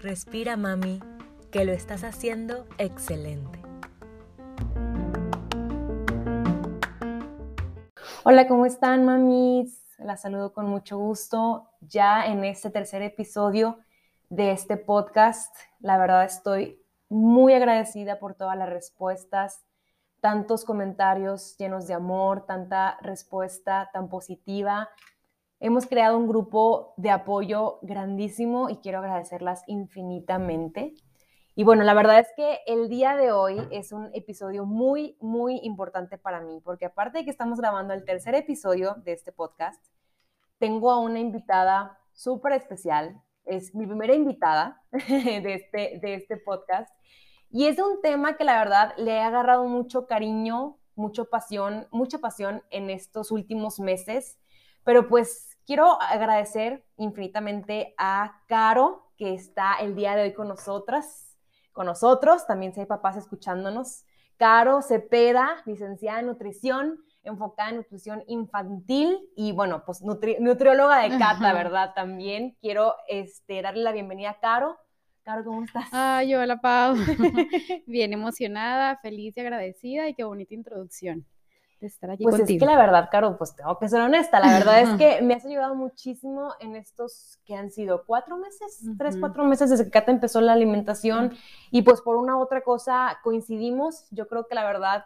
Respira, mami, que lo estás haciendo excelente. Hola, ¿cómo están, mamis? La saludo con mucho gusto ya en este tercer episodio de este podcast. La verdad estoy muy agradecida por todas las respuestas, tantos comentarios llenos de amor, tanta respuesta tan positiva Hemos creado un grupo de apoyo grandísimo y quiero agradecerlas infinitamente. Y bueno, la verdad es que el día de hoy es un episodio muy, muy importante para mí, porque aparte de que estamos grabando el tercer episodio de este podcast, tengo a una invitada súper especial. Es mi primera invitada de este, de este podcast. Y es un tema que la verdad le he agarrado mucho cariño, mucha pasión, mucha pasión en estos últimos meses. Pero pues Quiero agradecer infinitamente a Caro, que está el día de hoy con nosotras, con nosotros, también si hay papás escuchándonos. Caro Cepeda, licenciada en nutrición, enfocada en nutrición infantil y bueno, pues nutrióloga de Cata, ¿verdad? También quiero este, darle la bienvenida a Caro. Caro, ¿cómo estás? Ay, hola Pau. Bien emocionada, feliz y agradecida y qué bonita introducción estar aquí pues es que la verdad, Caro, pues tengo que ser honesta, la verdad es que me has ayudado muchísimo en estos que han sido cuatro meses, tres, cuatro meses desde que Cata empezó la alimentación y pues por una u otra cosa coincidimos, yo creo que la verdad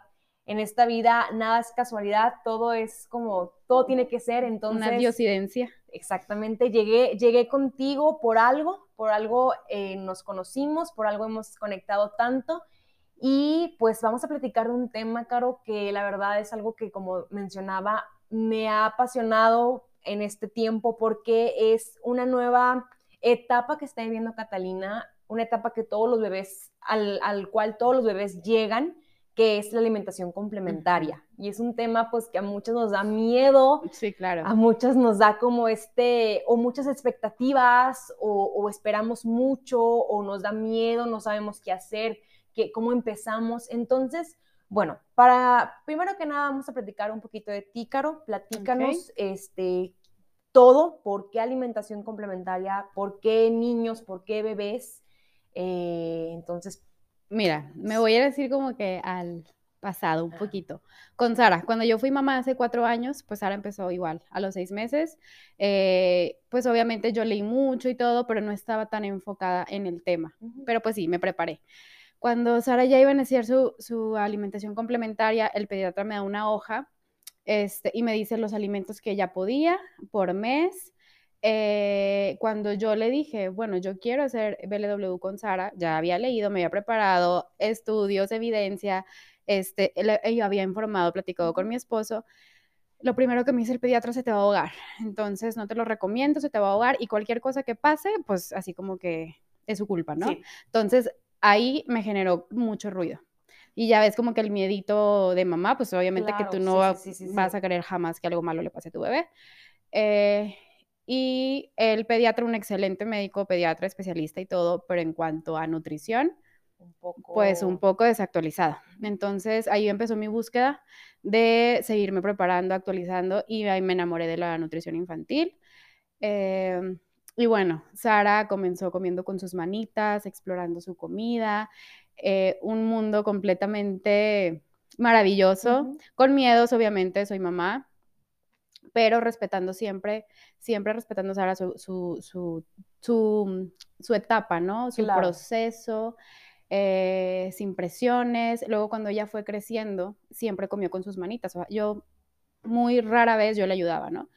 en esta vida nada es casualidad, todo es como, todo tiene que ser, entonces... Una diosidencia. Exactamente, llegué, llegué contigo por algo, por algo eh, nos conocimos, por algo hemos conectado tanto y pues vamos a platicar de un tema, Caro, que la verdad es algo que, como mencionaba, me ha apasionado en este tiempo porque es una nueva etapa que está viviendo Catalina, una etapa que todos los bebés, al, al cual todos los bebés llegan, que es la alimentación complementaria. Y es un tema pues que a muchos nos da miedo. Sí, claro. A muchas nos da como este, o muchas expectativas, o, o esperamos mucho, o nos da miedo, no sabemos qué hacer cómo empezamos. Entonces, bueno, para primero que nada vamos a platicar un poquito de ti, Caro. Platícanos este, todo, por qué alimentación complementaria, por qué niños, por qué bebés. Eh, entonces... Mira, me voy a decir como que al pasado un poquito. Con Sara, cuando yo fui mamá hace cuatro años, pues Sara empezó igual, a los seis meses. Eh, pues obviamente yo leí mucho y todo, pero no estaba tan enfocada en el tema. Pero pues sí, me preparé. Cuando Sara ya iba a iniciar su, alimentación complementaria, el pediatra me da una hoja este, y me dice los alimentos que ella podía por mes. Eh, cuando yo le dije, bueno, yo quiero hacer BLW con Sara, ya había leído, me había preparado estudios, evidencia, este, yo había informado, platicado con mi esposo. Lo primero que me dice el pediatra, se te va a ahogar. Entonces, no te lo recomiendo, se te va a ahogar y cualquier cosa que pase, pues así como que es su culpa, ¿no? Entonces, ahí me generó mucho ruido. Y ya ves como que el miedito de mamá, pues obviamente que tú no vas a querer jamás que algo malo le pase a tu bebé. Eh, y el pediatra, un excelente médico, pediatra, especialista y todo, pero en cuanto a nutrición, pues un poco desactualizado. Entonces ahí empezó mi búsqueda de seguirme preparando, actualizando y ahí me enamoré de la nutrición infantil. Eh, y bueno, Sara comenzó comiendo con sus manitas, explorando su comida, eh, un mundo completamente maravilloso, con miedos, obviamente, soy mamá, pero respetando siempre, siempre respetando Sara su, su, su, su, etapa, ¿no? Su proceso. Eh, sin presiones. Luego cuando ella fue creciendo, siempre comió con sus manitas. yo muy rara vez yo le ayudaba, ¿no?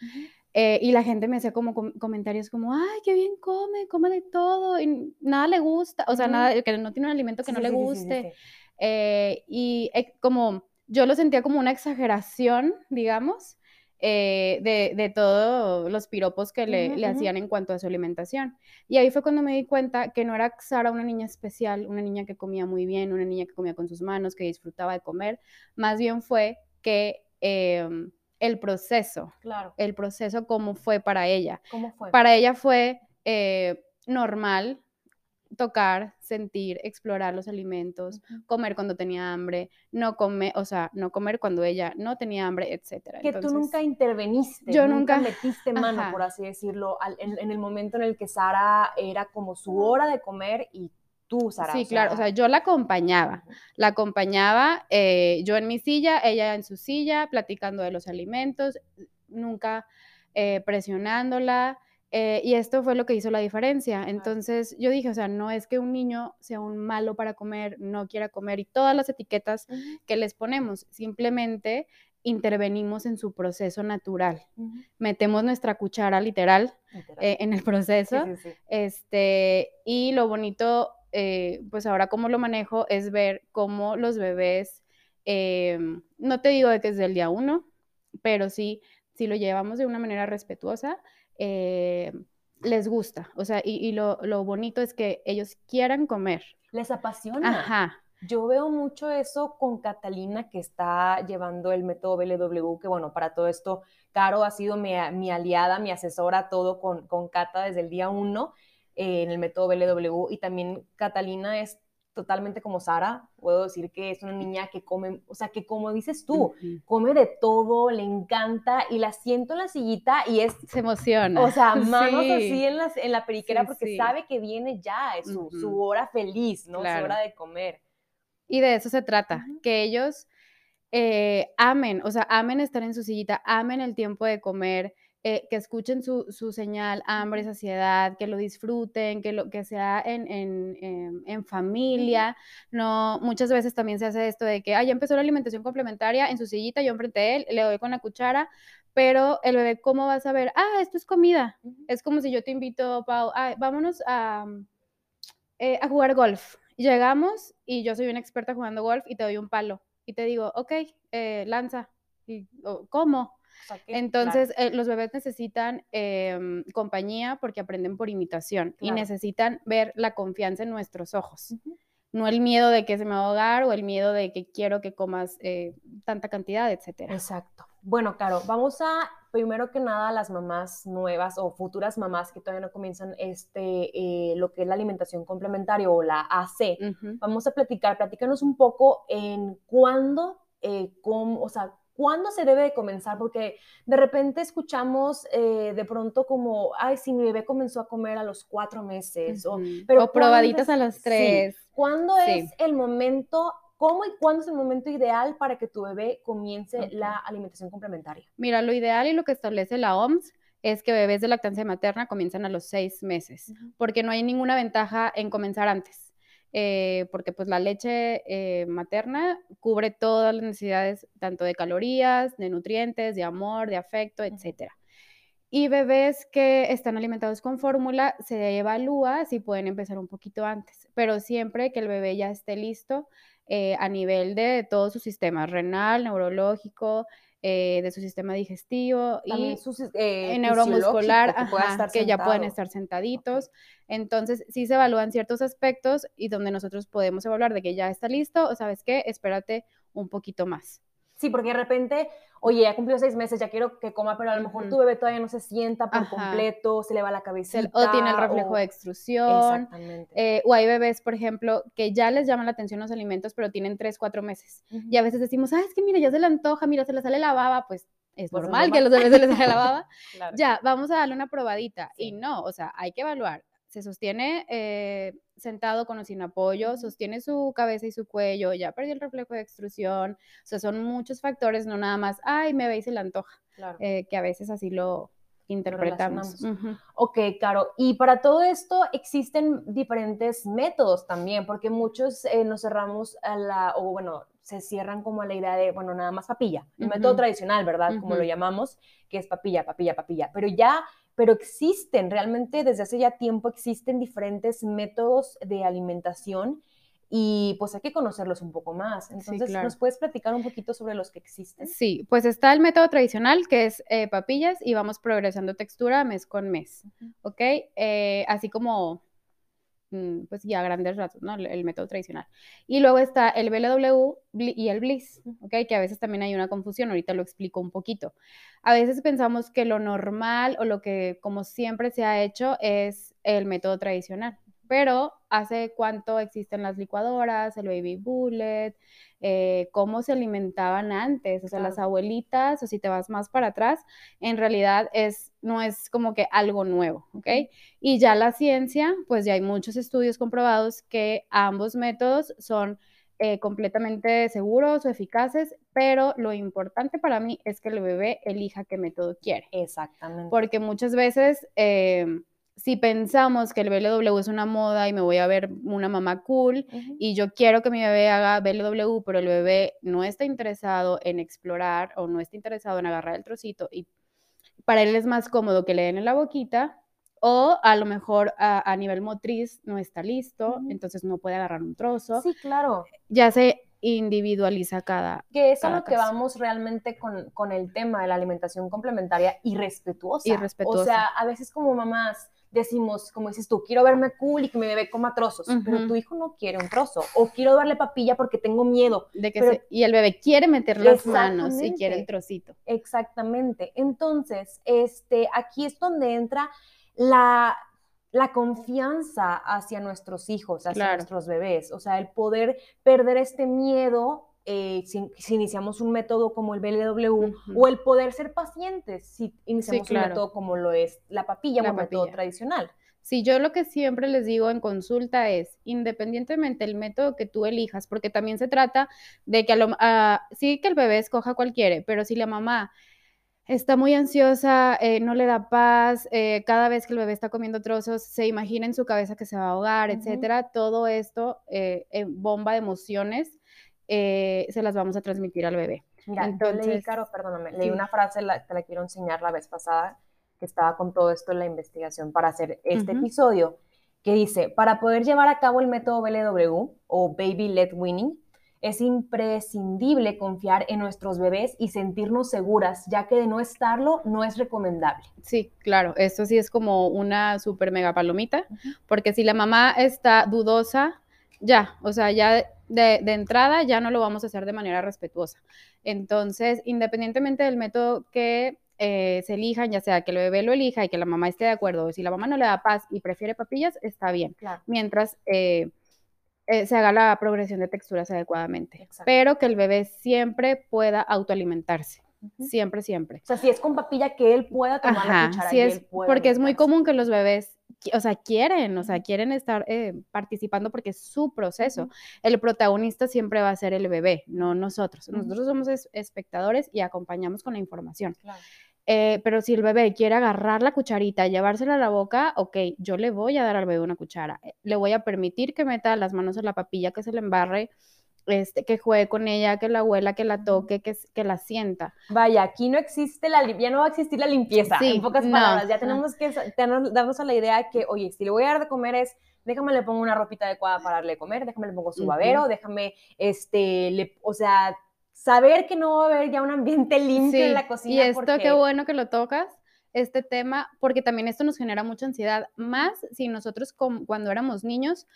Eh, y la gente me hacía como comentarios como, ay, qué bien come, come de todo, y nada le gusta, o sea, nada, que no tiene un alimento que no le guste. Eh, y eh, como yo lo sentía como una exageración, digamos, de, de todos los piropos que le, le, hacían en cuanto a su alimentación. Y ahí fue cuando me di cuenta que no era Sara una niña especial, una niña que comía muy bien, una niña que comía con sus manos, que disfrutaba de comer, más bien fue que em, el proceso. Claro. El proceso, cómo fue para ella. ¿Cómo fue? Para ella fue eh, normal, tocar, sentir, explorar los alimentos, comer cuando tenía hambre, no comer, o sea, no comer cuando ella no tenía hambre, etcétera. Que tú nunca interveniste, yo nunca, metiste mano, por así decirlo, en, el momento en el que Sara era como su hora de comer y tú, Sara. Sí, claro, o sea, yo la acompañaba, la acompañaba eh, yo en mi silla, ella en su silla, platicando de los alimentos, nunca eh, presionándola. Eh, y esto fue lo que hizo la diferencia. Entonces yo dije, o sea, no es que un niño sea un malo para comer, no quiera comer y todas las etiquetas que les ponemos, simplemente intervenimos en su proceso natural. Metemos nuestra cuchara literal, eh, en el proceso. Este, y lo bonito, eh, pues ahora cómo lo manejo es ver cómo los bebés, no te digo de que es del día uno, pero sí, si lo llevamos de una manera respetuosa, eh, les gusta. O sea, y, lo, bonito es que ellos quieran comer. Les apasiona. Ajá. Yo veo mucho eso con Catalina que está llevando el método BLW, que bueno, para todo esto, Caro ha sido mi, aliada, mi asesora, todo con, con Cata desde el día uno eh, en el método BLW y también Catalina es totalmente como Sara, puedo decir que es una niña que come, o sea, que como dices tú, come de todo, le encanta y la siento en la sillita y es... Se emociona. O sea, manos así en, las, en la periquera porque sabe que viene ya, es su, hora feliz, ¿no? Su hora de comer. Y de eso se trata, que ellos eh, amen, o sea, amen estar en su sillita, amen el tiempo de comer, eh, que escuchen su, señal, hambre, saciedad, que lo disfruten, que, lo, que sea en, en, familia. No, muchas veces también se hace esto de que, ah, ya empezó la alimentación complementaria en su sillita, yo enfrente de él, le doy con la cuchara, pero el bebé, ¿cómo va a saber? Ah, esto es comida. Es como si yo te invito, Pau, vámonos a, eh, a jugar golf. Llegamos y yo soy una experta jugando golf y te doy un palo y te digo, ok, eh, lanza. Y, ¿Cómo? Entonces, eh, los bebés necesitan em, compañía porque aprenden por imitación y necesitan ver la confianza en nuestros ojos. No el miedo de que se me va a ahogar o el miedo de que quiero que comas eh, tanta cantidad, etcétera. Exacto. Bueno, Caro, vamos a, primero que nada, las mamás nuevas o futuras mamás que todavía no comienzan este, eh, lo que es la alimentación complementaria o la AC. Vamos a platicar, platícanos un poco en cuándo, cómo, o sea, ¿Cuándo se debe de comenzar? Porque de repente escuchamos eh, de pronto como, ay, si mi bebé comenzó a comer a los cuatro meses. o, pero probaditas a los tres. ¿Cuándo es el momento, cómo y cuándo es el momento ideal para que tu bebé comience la alimentación complementaria? Mira, lo ideal y lo que establece la OMS es que bebés de lactancia materna comienzan a los seis meses, porque no hay ninguna ventaja en comenzar antes. Eh, porque pues la leche eh, materna cubre todas las necesidades, tanto de calorías, de nutrientes, de amor, de afecto, etc. Y bebés que están alimentados con fórmula, se evalúa si pueden empezar un poquito antes, pero siempre que el bebé ya esté listo eh, a nivel de todo su sistema renal, neurológico, de su sistema digestivo y eh, neuromuscular, que, ya pueden estar sentaditos. Entonces, sí se evalúan ciertos aspectos y donde nosotros podemos evaluar de que ya está listo o sabes qué, espérate un poquito más. Sí, porque de repente, oye, ya cumplió seis meses, ya quiero que coma, pero a lo mejor tu bebé todavía no se sienta por completo, se le va la cabeza. O tiene el reflejo de extrusión. Exactamente. Eh, o hay bebés, por ejemplo, que ya les llaman la atención los alimentos, pero tienen tres, cuatro meses. Y a veces decimos, ah, es que mira, ya se le antoja, mira, se le sale la baba, pues es pues normal que a los bebés se les salga la baba. Ya, vamos a darle una probadita. Y no, o sea, hay que evaluar se sostiene eh, sentado con o sin apoyo, sostiene su cabeza y su cuello, ya perdió el reflejo de extrusión, o sea, son muchos factores, no nada más, ay, me veis y la antoja, eh, que a veces así lo interpretamos. Ok, Caro, y para todo esto existen diferentes métodos también, porque muchos eh, nos cerramos a la, o bueno, se cierran como a la idea de, bueno, nada más papilla, el método tradicional, ¿verdad? Como lo llamamos, que es papilla, papilla, papilla, pero ya pero existen, realmente desde hace ya tiempo existen diferentes métodos de alimentación y pues hay que conocerlos un poco más. Entonces, ¿nos puedes platicar un poquito sobre los que existen? Sí, pues está el método tradicional que es eh, papillas y vamos progresando textura mes con mes, ¿ok? Eh, así como pues ya grandes ratos, ¿no? El, método tradicional. Y luego está el BLW y el Bliss, ¿ok? Que a veces también hay una confusión, ahorita lo explico un poquito. A veces pensamos que lo normal o lo que como siempre se ha hecho es el método tradicional, pero ¿hace cuánto existen las licuadoras, el baby bullet? Eh, cómo se alimentaban antes, o sea, las abuelitas, o si te vas más para atrás, en realidad es, no es como que algo nuevo, ¿ok? Y ya la ciencia, pues ya hay muchos estudios comprobados que ambos métodos son eh, completamente seguros o eficaces, pero lo importante para mí es que el bebé elija qué método quiere. Exactamente. Porque muchas veces... Eh, si pensamos que el BLW es una moda y me voy a ver una mamá cool y yo quiero que mi bebé haga BLW, pero el bebé no está interesado en explorar o no está interesado en agarrar el trocito y para él es más cómodo que le den en la boquita o a lo mejor a, nivel motriz no está listo, entonces no puede agarrar un trozo. Sí, claro. Ya se individualiza cada. Que es a lo que vamos realmente con, con, el tema de la alimentación complementaria y respetuosa. Y respetuosa. O sea, a veces como mamás decimos, como dices tú, quiero verme cool y que mi bebé coma trozos, pero tu hijo no quiere un trozo, o quiero darle papilla porque tengo miedo. De que y el bebé quiere meter las manos y quiere el trocito. Exactamente. Entonces, este, aquí es donde entra la, la confianza hacia nuestros hijos, hacia nuestros bebés, o sea, el poder perder este miedo eh, si, iniciamos un método como el BLW o el poder ser pacientes si iniciamos un método como lo es la papilla, un método tradicional. Sí, yo lo que siempre les digo en consulta es, independientemente del método que tú elijas, porque también se trata de que a lo, sí que el bebé escoja cualquiera, pero si la mamá está muy ansiosa, eh, no le da paz, eh, cada vez que el bebé está comiendo trozos, se imagina en su cabeza que se va a ahogar, etcétera, todo esto bomba de emociones eh, se las vamos a transmitir al bebé. Mira, Entonces, leí, Caro, perdóname, leí una frase, la, te la quiero enseñar la vez pasada, que estaba con todo esto en la investigación para hacer este episodio, que dice, para poder llevar a cabo el método BLW o Baby Led Winning, es imprescindible confiar en nuestros bebés y sentirnos seguras, ya que de no estarlo no es recomendable. Sí, claro, esto sí es como una super mega palomita, porque si la mamá está dudosa, ya, o sea, ya de, entrada ya no lo vamos a hacer de manera respetuosa. Entonces, independientemente del método que eh, se elijan, ya sea que el bebé lo elija y que la mamá esté de acuerdo, o si la mamá no le da paz y prefiere papillas, está bien, mientras eh, eh, se haga la progresión de texturas adecuadamente, pero que el bebé siempre pueda autoalimentarse. Siempre, siempre. O sea, si es con papilla, que él pueda tomar la cuchara. Sí es, porque es muy común que los bebés o sea, quieren, o sea, quieren estar eh, participando porque es su proceso. El protagonista siempre va a ser el bebé, no nosotros. Nosotros somos espectadores y acompañamos con la información. Eh, pero si el bebé quiere agarrar la cucharita, llevársela a la boca, ok, yo le voy a dar al bebé una cuchara. Eh, le voy a permitir que meta las manos en la papilla, que se le embarre este, que juegue con ella, que la abuela, que la toque, que, que la sienta. Vaya, aquí no existe la, ya no va a existir la limpieza, en pocas palabras, ya tenemos que darnos a la idea que, oye, si le voy a dar de comer es, déjame le pongo una ropita adecuada para darle de comer, déjame le pongo su babero, déjame, este, le, o sea, saber que no va a haber ya un ambiente limpio en la cocina. Y esto, qué bueno que lo tocas, este tema, porque también esto nos genera mucha ansiedad, más si nosotros cuando éramos niños,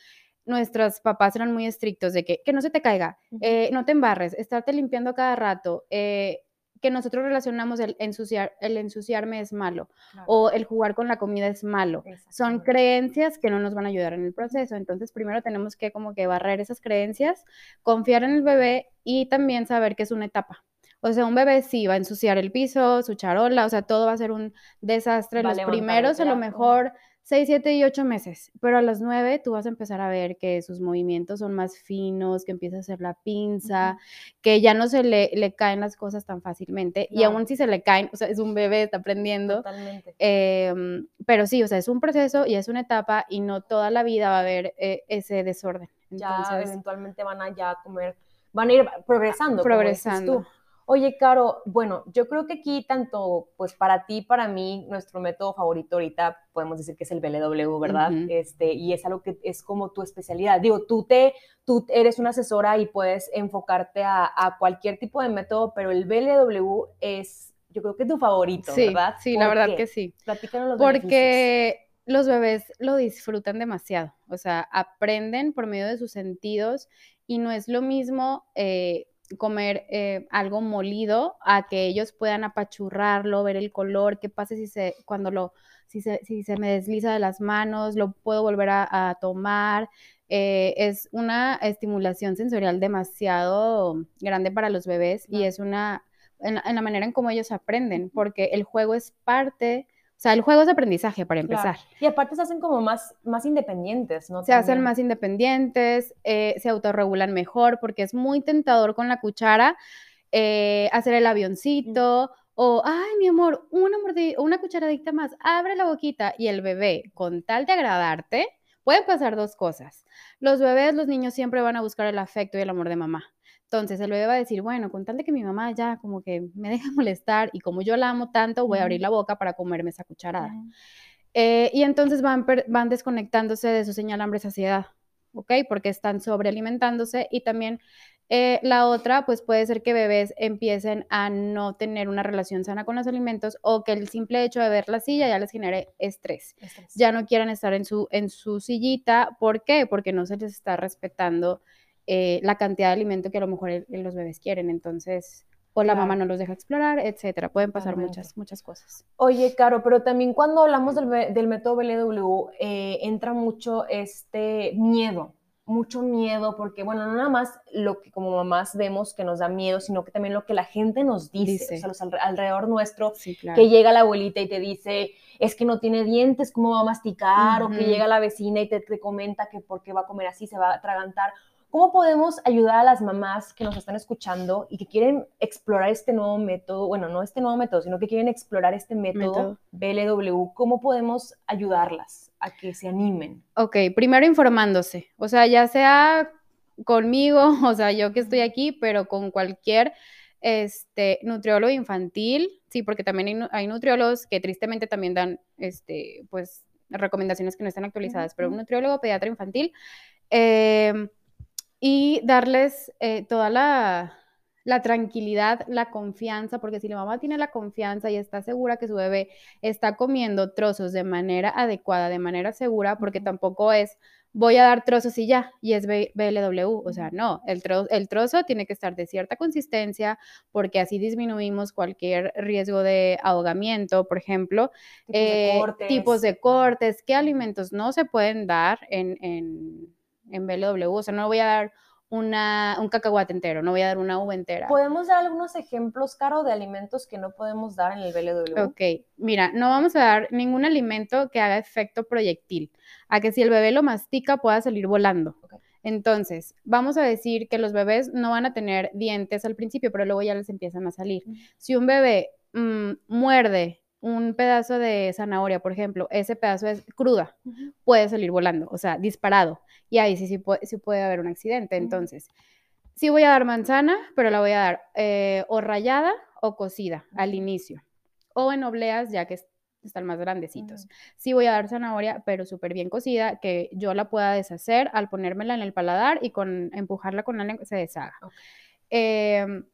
nuestros papás eran muy estrictos de que, que no se te caiga, eh, no te embarres, estarte limpiando cada rato, eh, que nosotros relacionamos el ensuciar, el ensuciarme es malo o el jugar con la comida es malo. Son creencias que no nos van a ayudar en el proceso. Entonces, primero tenemos que como que barrer esas creencias, confiar en el bebé y también saber que es una etapa. O sea, un bebé sí va a ensuciar el piso, su charola, o sea, todo va a ser un desastre. Los primeros a lo mejor 6, 7 y 8 meses, pero a los 9 tú vas a empezar a ver que sus movimientos son más finos, que empieza a hacer la pinza, que ya no se le, le, caen las cosas tan fácilmente y aún si se le caen, o sea, es un bebé, está aprendiendo. Totalmente. Em, pero sí, o sea, es un proceso y es una etapa y no toda la vida va a haber eh, ese desorden. Entonces, ya eventualmente van a ya comer, van a ir progresando. Progresando. Oye, Caro, bueno, yo creo que aquí tanto, pues para ti, para mí, nuestro método favorito ahorita podemos decir que es el BLW, ¿verdad? Este, y es algo que es como tu especialidad. Digo, tú te, tú eres una asesora y puedes enfocarte a, cualquier tipo de método, pero el BLW es, yo creo que es tu favorito, ¿verdad? Sí, la verdad que sí. Platícanos los Porque los bebés lo disfrutan demasiado, o sea, aprenden por medio de sus sentidos y no es lo mismo. Eh, comer eh, algo molido a que ellos puedan apachurrarlo, ver el color, qué pasa si se, cuando lo, si se, si se me desliza de las manos, lo puedo volver a, tomar. Eh, es una estimulación sensorial demasiado grande para los bebés y es una, en, en la manera en cómo ellos aprenden, porque el juego es parte o sea, el juego es aprendizaje para empezar. Y aparte se hacen como más, más independientes, ¿no? Se hacen más independientes, eh, se autorregulan mejor, porque es muy tentador con la cuchara eh, hacer el avioncito. O, ay, mi amor, una, una cucharadita más, abre la boquita. Y el bebé, con tal de agradarte, pueden pasar dos cosas. Los bebés, los niños siempre van a buscar el afecto y el amor de mamá. Entonces el bebé va a decir, bueno, con tal de que mi mamá ya como que me deja molestar y como yo la amo tanto, voy a abrir la boca para comerme esa cucharada. Eh, y entonces van, van desconectándose de su señal hambre saciedad, ¿ok? Porque están sobrealimentándose y también eh, la otra, pues puede ser que bebés empiecen a no tener una relación sana con los alimentos o que el simple hecho de ver la silla ya les genere estrés. Ya no quieran estar en su, en su sillita. ¿Por qué? Porque no se les está respetando eh, la cantidad de alimento que a lo mejor los bebés quieren. Entonces, o la mamá no los deja explorar, etcétera. Pueden pasar muchas, muchas cosas. Oye, Caro, pero también cuando hablamos del, método BLW, eh, entra mucho este miedo, mucho miedo, porque, bueno, no nada más lo que como mamás vemos que nos da miedo, sino que también lo que la gente nos dice, o sea, los alrededor nuestro, que llega la abuelita y te dice, es que no tiene dientes, ¿cómo va a masticar? O que llega la vecina y te, te comenta que por qué va a comer así, se va a atragantar. ¿Cómo podemos ayudar a las mamás que nos están escuchando y que quieren explorar este nuevo método? Bueno, no este nuevo método, sino que quieren explorar este método, BLW. ¿Cómo podemos ayudarlas a que se animen? Ok, primero informándose. O sea, ya sea conmigo, o sea, yo que estoy aquí, pero con cualquier este, nutriólogo infantil, sí, porque también hay, nutriólogos que tristemente también dan, este, pues, recomendaciones que no están actualizadas, pero un nutriólogo pediatra infantil, eh, y darles eh, toda la, tranquilidad, la confianza, porque si la mamá tiene la confianza y está segura que su bebé está comiendo trozos de manera adecuada, de manera segura, porque tampoco es voy a dar trozos y ya, y es BLW, o sea, no, el, el trozo tiene que estar de cierta consistencia, porque así disminuimos cualquier riesgo de ahogamiento, por ejemplo, tipos, de, eh, cortes. tipos de cortes, qué alimentos no se pueden dar en en BLW. O sea, no voy a dar una, un cacahuate entero, no voy a dar una uva entera. ¿Podemos dar algunos ejemplos, Caro, de alimentos que no podemos dar en el BLW? Ok, mira, no vamos a dar ningún alimento que haga efecto proyectil, a que si el bebé lo mastica pueda salir volando. Entonces, vamos a decir que los bebés no van a tener dientes al principio, pero luego ya les empiezan a salir. Si un bebé mm, muerde un pedazo de zanahoria, por ejemplo, ese pedazo es cruda, puede salir volando, o sea, disparado. Y ahí sí, sí, puede, sí puede haber un accidente. Entonces, sí voy a dar manzana, pero la voy a dar eh, o rayada o cocida al inicio. O en obleas, ya que están más grandecitos. Sí voy a dar zanahoria, pero súper bien cocida, que yo la pueda deshacer al ponérmela en el paladar y con empujarla con la lengua se deshaga. Em,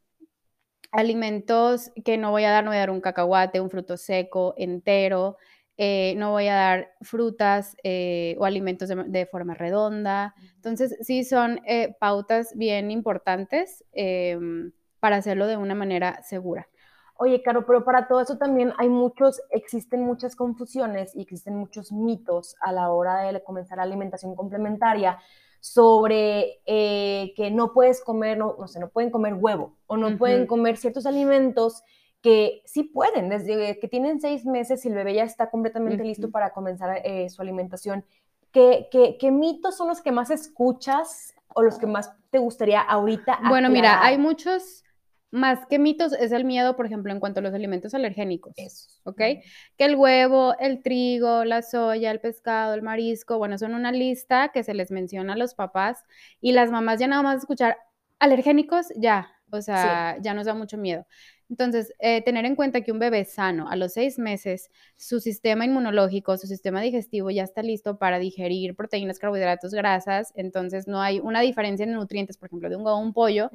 alimentos que no voy a dar, no voy a dar un cacahuate, un fruto seco entero, eh, no voy a dar frutas eh, o alimentos de, forma redonda. Entonces, sí son eh, pautas bien importantes em, para hacerlo de una manera segura. Oye, Caro, pero para todo eso también hay muchos, existen muchas confusiones y existen muchos mitos a la hora de comenzar la alimentación complementaria sobre que no puedes comer, no, no sé, no pueden comer huevo o no pueden comer ciertos alimentos que sí pueden, desde que tienen seis meses y el bebé ya está completamente listo para comenzar eh, su alimentación. ¿Qué, ¿Qué, mitos son los que más escuchas o los que más te gustaría ahorita? Bueno, mira, hay muchos más que mitos es el miedo, por ejemplo, en cuanto a los alimentos alergénicos. Eso. ¿Ok? Que el huevo, el trigo, la soya, el pescado, el marisco, bueno, son una lista que se les menciona a los papás y las mamás ya nada más escuchar alergénicos, ya, o sea, ya nos da mucho miedo. Entonces, eh, tener en cuenta que un bebé sano a los seis meses, su sistema inmunológico, su sistema digestivo ya está listo para digerir proteínas, carbohidratos, grasas, entonces no hay una diferencia en nutrientes, por ejemplo, de un huevo un pollo.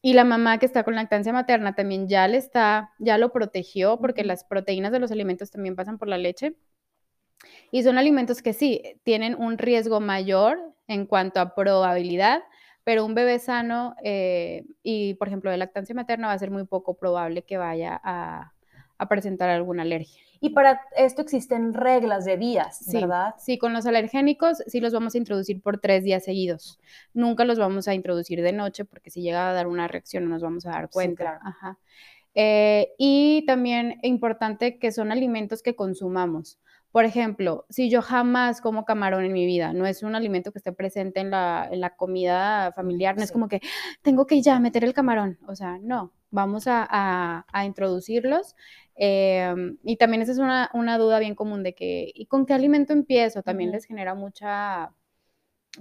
Y la mamá que está con lactancia materna también ya le está, ya lo protegió porque las proteínas de los alimentos también pasan por la leche. Y son alimentos que sí, tienen un riesgo mayor en cuanto a probabilidad, pero un bebé sano eh, y, por ejemplo, de lactancia materna va a ser muy poco probable que vaya a, presentar alguna alergia. Y para esto existen reglas de días, ¿verdad? Sí, con los alergénicos sí los vamos a introducir por tres días seguidos. Nunca los vamos a introducir de noche porque si llega a dar una reacción no nos vamos a dar cuenta. Ajá. Eh, y también importante que son alimentos que consumamos. Por ejemplo, si yo jamás como camarón en mi vida, no es un alimento que esté presente en la, en la comida familiar, no es como que tengo que ya meter el camarón, o sea, no, vamos a, a, introducirlos. Em, y también esa es una, una, duda bien común de que, ¿y con qué alimento empiezo? También les genera mucha,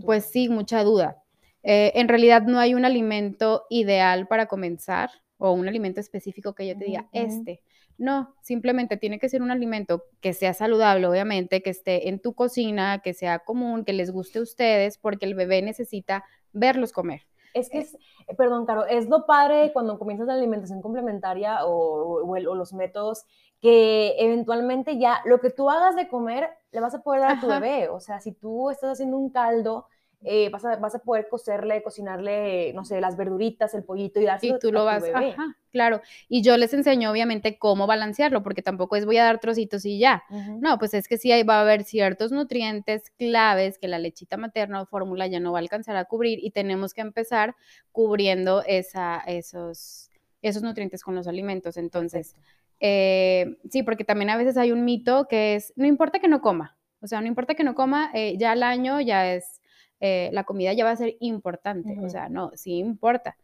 pues sí, mucha duda. Eh, en realidad no hay un alimento ideal para comenzar o un alimento específico que yo te diga, este. No, simplemente tiene que ser un alimento que sea saludable, obviamente, que esté en tu cocina, que sea común, que les guste a ustedes, porque el bebé necesita verlos comer. Es que, es, eh, perdón, Caro, es lo padre cuando comienzas la alimentación complementaria o, los métodos que eventualmente ya lo que tú hagas de comer le vas a poder dar a tu bebé. O sea, si tú estás haciendo un caldo eh, vas, a, vas, a, poder cocerle, cocinarle, no sé, las verduritas, el pollito y dárselo Y tú lo vas, ajá, claro. Y yo les enseño obviamente cómo balancearlo, porque tampoco es voy a dar trocitos y ya. No, pues es que sí va a haber ciertos nutrientes claves que la lechita materna o fórmula ya no va a alcanzar a cubrir y tenemos que empezar cubriendo esa, esos, esos nutrientes con los alimentos. Entonces, eh, sí, porque también a veces hay un mito que es, no importa que no coma, o sea, no importa que no coma, eh, ya al año ya es eh, la comida ya va a ser importante, o sea, no, sí importa.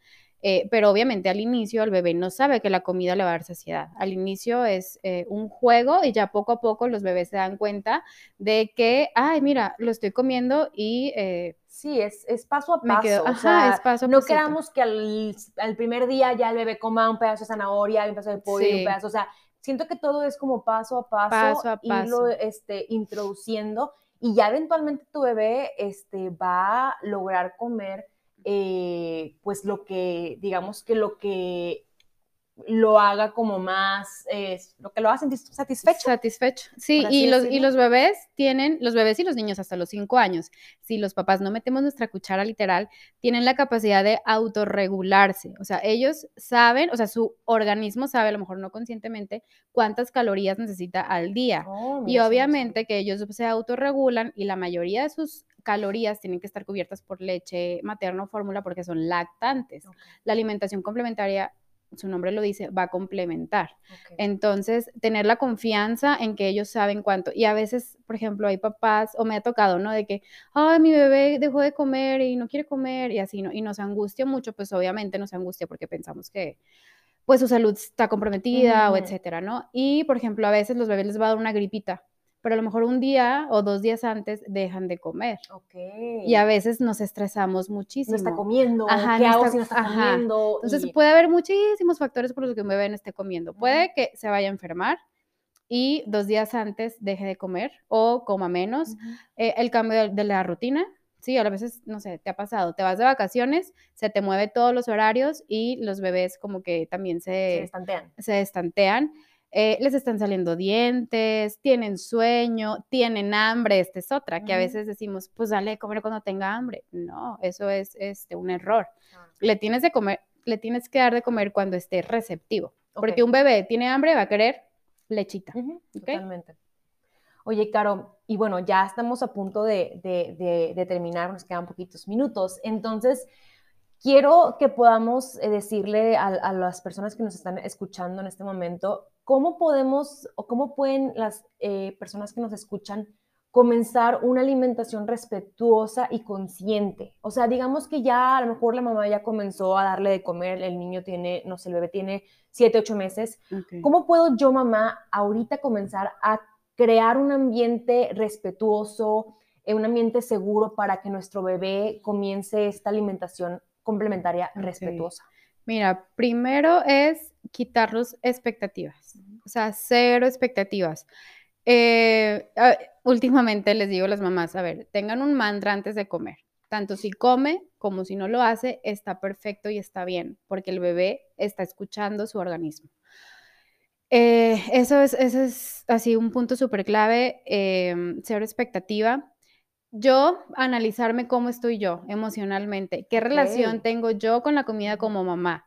Eh, pero obviamente al inicio el bebé no sabe que la comida le va a dar saciedad. Al inicio es eh, un juego y ya poco a poco los bebés se dan cuenta de que, ay, mira, lo estoy comiendo y... sí, es, es, paso a paso. ajá, es paso a No queramos que al, primer día ya el bebé coma un pedazo de zanahoria, un pedazo de pollo, un pedazo, o sea, siento que todo es como paso a paso, paso a paso. irlo este, introduciendo y ya eventualmente tu bebé este, va a lograr comer eh, pues lo que, digamos que lo que lo haga como más, eh, lo que lo haga satisfecho. Satisfecho, sí, y los, y los bebés tienen, los bebés y los niños hasta los cinco años, si los papás no metemos nuestra cuchara literal, tienen la capacidad de autorregularse, o sea, ellos saben, o sea, su organismo sabe, a lo mejor no conscientemente, cuántas calorías necesita al día. Oh, y obviamente que ellos se autorregulan y la mayoría de sus calorías tienen que estar cubiertas por leche materna o fórmula porque son lactantes. La alimentación complementaria su nombre lo dice, va a complementar. Entonces, tener la confianza en que ellos saben cuánto. Y a veces, por ejemplo, hay papás, o me ha tocado, ¿no? De que, ay, mi bebé dejó de comer y no quiere comer y así, ¿no? Y nos angustia mucho, pues obviamente nos angustia porque pensamos que, pues su salud está comprometida o etcétera, ¿no? Y, por ejemplo, a veces los bebés les va a dar una gripita pero a lo mejor un día o dos días antes dejan de comer. Ok. Y a veces nos estresamos muchísimo. No está comiendo, ajá, ¿qué hago si no está comiendo? Entonces puede haber muchísimos factores por los que un bebé no esté comiendo. Puede que se vaya a enfermar y dos días antes deje de comer o coma menos. Eh, el cambio de, la rutina, sí, a veces, no sé, te ha pasado, te vas de vacaciones, se te mueve todos los horarios y los bebés como que también se, se estantean. Se estantean. Eh, les están saliendo dientes, tienen sueño, tienen hambre, esta es otra, que a veces decimos, pues dale de comer cuando tenga hambre. No, eso es este, un error. Ah. Le tienes de comer, le tienes que dar de comer cuando esté receptivo, porque un bebé tiene hambre, va a querer lechita. Totalmente. Oye, Caro, y bueno, ya estamos a punto de, de, terminar, nos quedan poquitos minutos. Entonces, quiero que podamos eh, decirle a, a, las personas que nos están escuchando en este momento ¿cómo podemos o cómo pueden las eh, personas que nos escuchan comenzar una alimentación respetuosa y consciente? O sea, digamos que ya a lo mejor la mamá ya comenzó a darle de comer, el niño tiene, no sé, el bebé tiene 7, 8 meses. ¿Cómo puedo yo, mamá, ahorita comenzar a crear un ambiente respetuoso, eh, un ambiente seguro para que nuestro bebé comience esta alimentación complementaria respetuosa? Mira, primero es quitarlos expectativas, o sea, cero expectativas. Eh, últimamente les digo a las mamás, a ver, tengan un mantra antes de comer. Tanto si come como si no lo hace, está perfecto y está bien, porque el bebé está escuchando su organismo. Eh, eso, es, eso es así un punto súper clave, eh, cero expectativa. yo analizarme cómo estoy yo emocionalmente, qué relación tengo yo con la comida como mamá.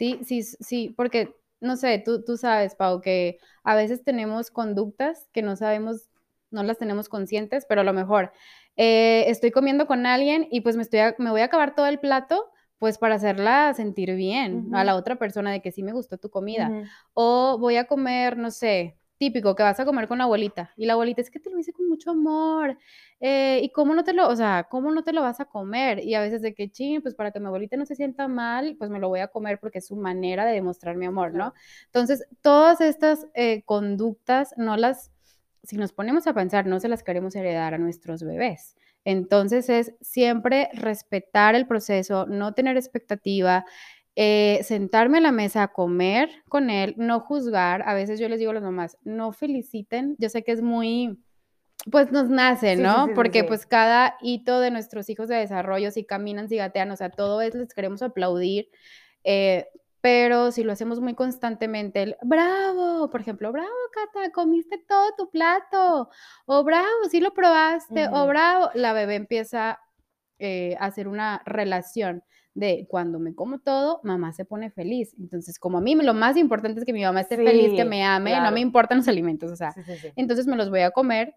Sí, sí, sí, porque, no sé, tú, tú sabes, Pau, que a veces tenemos conductas que no sabemos, no las tenemos conscientes, pero a lo mejor eh, estoy comiendo con alguien y pues me, estoy me voy a acabar todo el plato pues para hacerla sentir bien a la otra persona de que sí me gustó tu comida. O voy a comer, no sé, típico, que vas a comer con la abuelita. Y la abuelita es que te lo hice con mucho amor. Eh, ¿Y cómo no te lo, o sea, cómo no te lo vas a comer? Y a veces de que, ching, pues para que mi abuelita no se sienta mal, pues me lo voy a comer porque es su manera de demostrar mi amor, ¿no? Entonces, todas estas eh, conductas no las, si nos ponemos a pensar, no se las queremos heredar a nuestros bebés. Entonces es siempre respetar el proceso, no tener expectativa, eh, sentarme a la mesa a comer con él, no juzgar. A veces yo les digo a las mamás, no feliciten. Yo sé que es muy, pues nos nace, ¿no? Porque pues cada hito de nuestros hijos de desarrollo, si caminan, si gatean, o sea, todo es, les queremos aplaudir. Eh, pero si lo hacemos muy constantemente, el, bravo, por ejemplo, bravo, Cata, comiste todo tu plato, o bravo, sí lo probaste, o bravo, la bebé empieza eh, a hacer una relación de cuando me como todo, mamá se pone feliz. Entonces, como a mí lo más importante es que mi mamá esté feliz, que me ame, no me importan los alimentos, o sea, entonces me los voy a comer,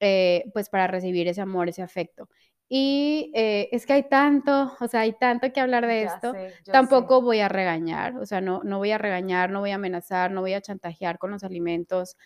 eh, pues para recibir ese amor, ese afecto. Y eh, es que hay tanto, o sea, hay tanto que hablar de esto. Tampoco voy a regañar, o sea, no, no voy a regañar, no voy a amenazar, no voy a chantajear con los alimentos.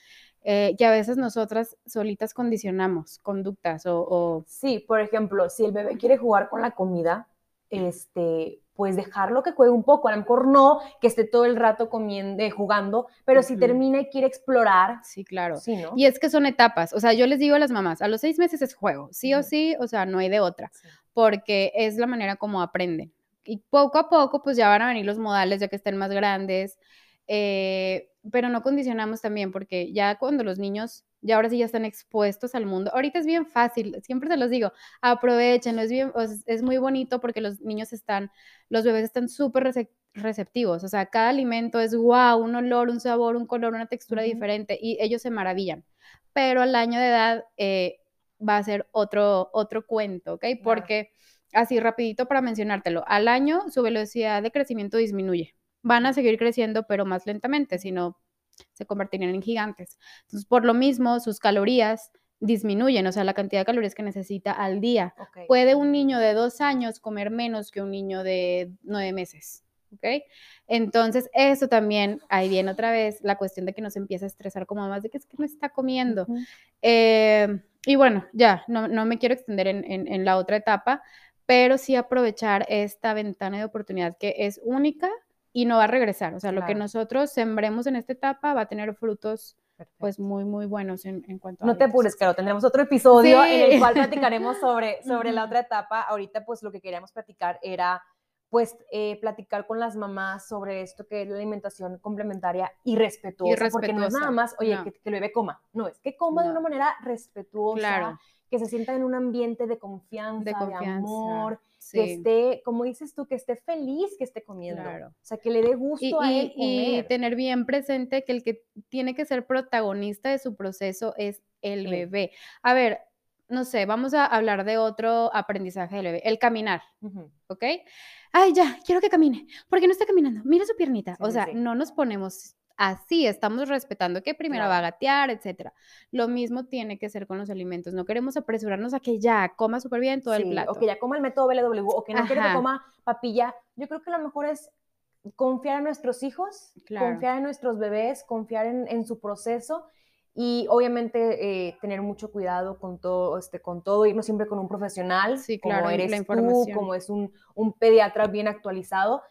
Eh, que a veces nosotras solitas condicionamos conductas o, o, Sí, por ejemplo, si el bebé quiere jugar con la comida, este, pues dejarlo que juegue un poco, a lo mejor no que esté todo el rato comiendo, jugando, pero si termina y quiere explorar. Sí, claro. Sí, ¿no? Y es que son etapas, o sea, yo les digo a las mamás, a los seis meses es juego, sí o sí, o sea, no hay de otra, porque es la manera como aprenden. Y poco a poco, pues ya van a venir los modales ya que estén más grandes, eh, pero no condicionamos también, porque ya cuando los niños ya ahora sí ya están expuestos al mundo. Ahorita es bien fácil, siempre se los digo, aprovechen, es, bien, es muy bonito porque los niños están, los bebés están súper receptivos, o sea, cada alimento es wow, un olor, un sabor, un color, una textura diferente y ellos se maravillan. Pero al año de edad eh, va a ser otro, otro cuento, ¿ok? Porque así rapidito para mencionártelo, al año su velocidad de crecimiento disminuye. Van a seguir creciendo, pero más lentamente, sino se convertirían en gigantes. Entonces, por lo mismo, sus calorías disminuyen, o sea, la cantidad de calorías que necesita al día. Puede un niño de dos años comer menos que un niño de nueve meses. ¿ok? Entonces, eso también, ahí viene otra vez la cuestión de que nos empieza a estresar como más de que es que no está comiendo. Eh, y bueno, ya, no, me quiero extender en, la otra etapa, pero sí aprovechar esta ventana de oportunidad que es única y no va a regresar. O sea, lo que nosotros sembremos en esta etapa va a tener frutos pues muy, muy buenos en, en cuanto a... No te apures, claro, tendremos otro episodio en el cual platicaremos sobre, sobre la otra etapa. Ahorita pues lo que queríamos platicar era pues eh, platicar con las mamás sobre esto que es la alimentación complementaria y respetuosa, porque no es nada más, oye, que, el bebé coma, no, es que coma de una manera respetuosa, que se sienta en un ambiente de confianza, de, amor, que esté, como dices tú, que esté feliz que esté comiendo. O sea, que le dé gusto a él Y tener bien presente que el que tiene que ser protagonista de su proceso es el bebé. A ver, no sé, vamos a hablar de otro aprendizaje del bebé, el caminar, ¿ok? Ay, ya, quiero que camine. ¿Por qué no está caminando? Mira su piernita. o sea, no nos ponemos así, estamos respetando que primero va a gatear, etcétera. Lo mismo tiene que ser con los alimentos. No queremos apresurarnos a que ya coma súper bien todo el plato. O que ya coma el método BLW, o que no quiere que coma papilla. Yo creo que lo mejor es confiar en nuestros hijos, confiar en nuestros bebés, confiar en, su proceso y obviamente eh, tener mucho cuidado con todo, este, con todo, irnos siempre con un profesional, sí, claro, como eres tú, como es un, un pediatra bien actualizado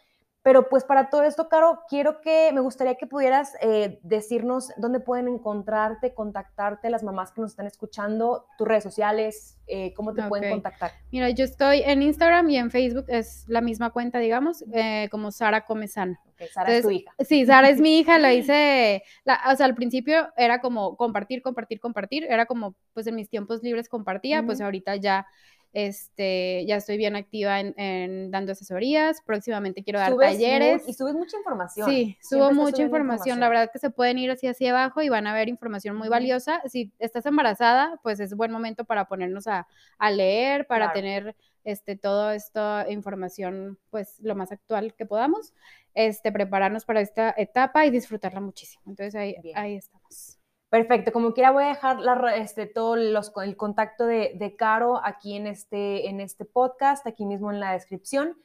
pero pues para todo esto, Caro, quiero que, me gustaría que pudieras eh, decirnos dónde pueden encontrarte, contactarte las mamás que nos están escuchando, tus redes sociales, eh, cómo te pueden contactar. Mira, yo estoy en Instagram y en Facebook, es la misma cuenta, digamos, eh, como Sara Comezana. Sara es tu hija. Sí, Sara es mi hija, la hice, o sea, al principio era como compartir, compartir, compartir, era como, pues en mis tiempos libres compartía, pues ahorita ya Este, ya estoy bien activa en, dando asesorías. Próximamente quiero dar talleres. y subes mucha información. Sí, subo mucha información. La verdad que se pueden ir así hacia abajo y van a ver información muy valiosa. Si estás embarazada, pues es buen momento para ponernos a, leer, para tener este, toda esta información, pues lo más actual que podamos, este, prepararnos para esta etapa y disfrutarla muchísimo. Entonces ahí, ahí estamos. Perfecto, como quiera voy a dejar este, todo los, el contacto de, de, Caro aquí en este, en este podcast, aquí mismo en la descripción.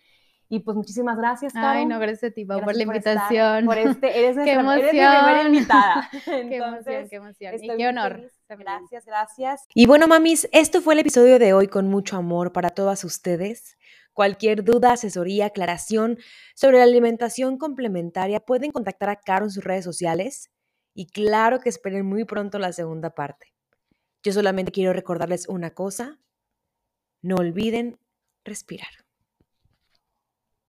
Y pues muchísimas gracias, Caro. Ay, no, gracias a ti, por la invitación. por este, eres, qué emoción. eres mi primera invitada. qué emoción, qué emoción. Y qué honor. Gracias, gracias. Y bueno, mamis, esto fue el episodio de hoy con mucho amor para todas ustedes. Cualquier duda, asesoría, aclaración sobre la alimentación complementaria, pueden contactar a Caro en sus redes sociales y claro que esperen muy pronto la segunda parte. Yo solamente quiero recordarles una cosa, no olviden respirar.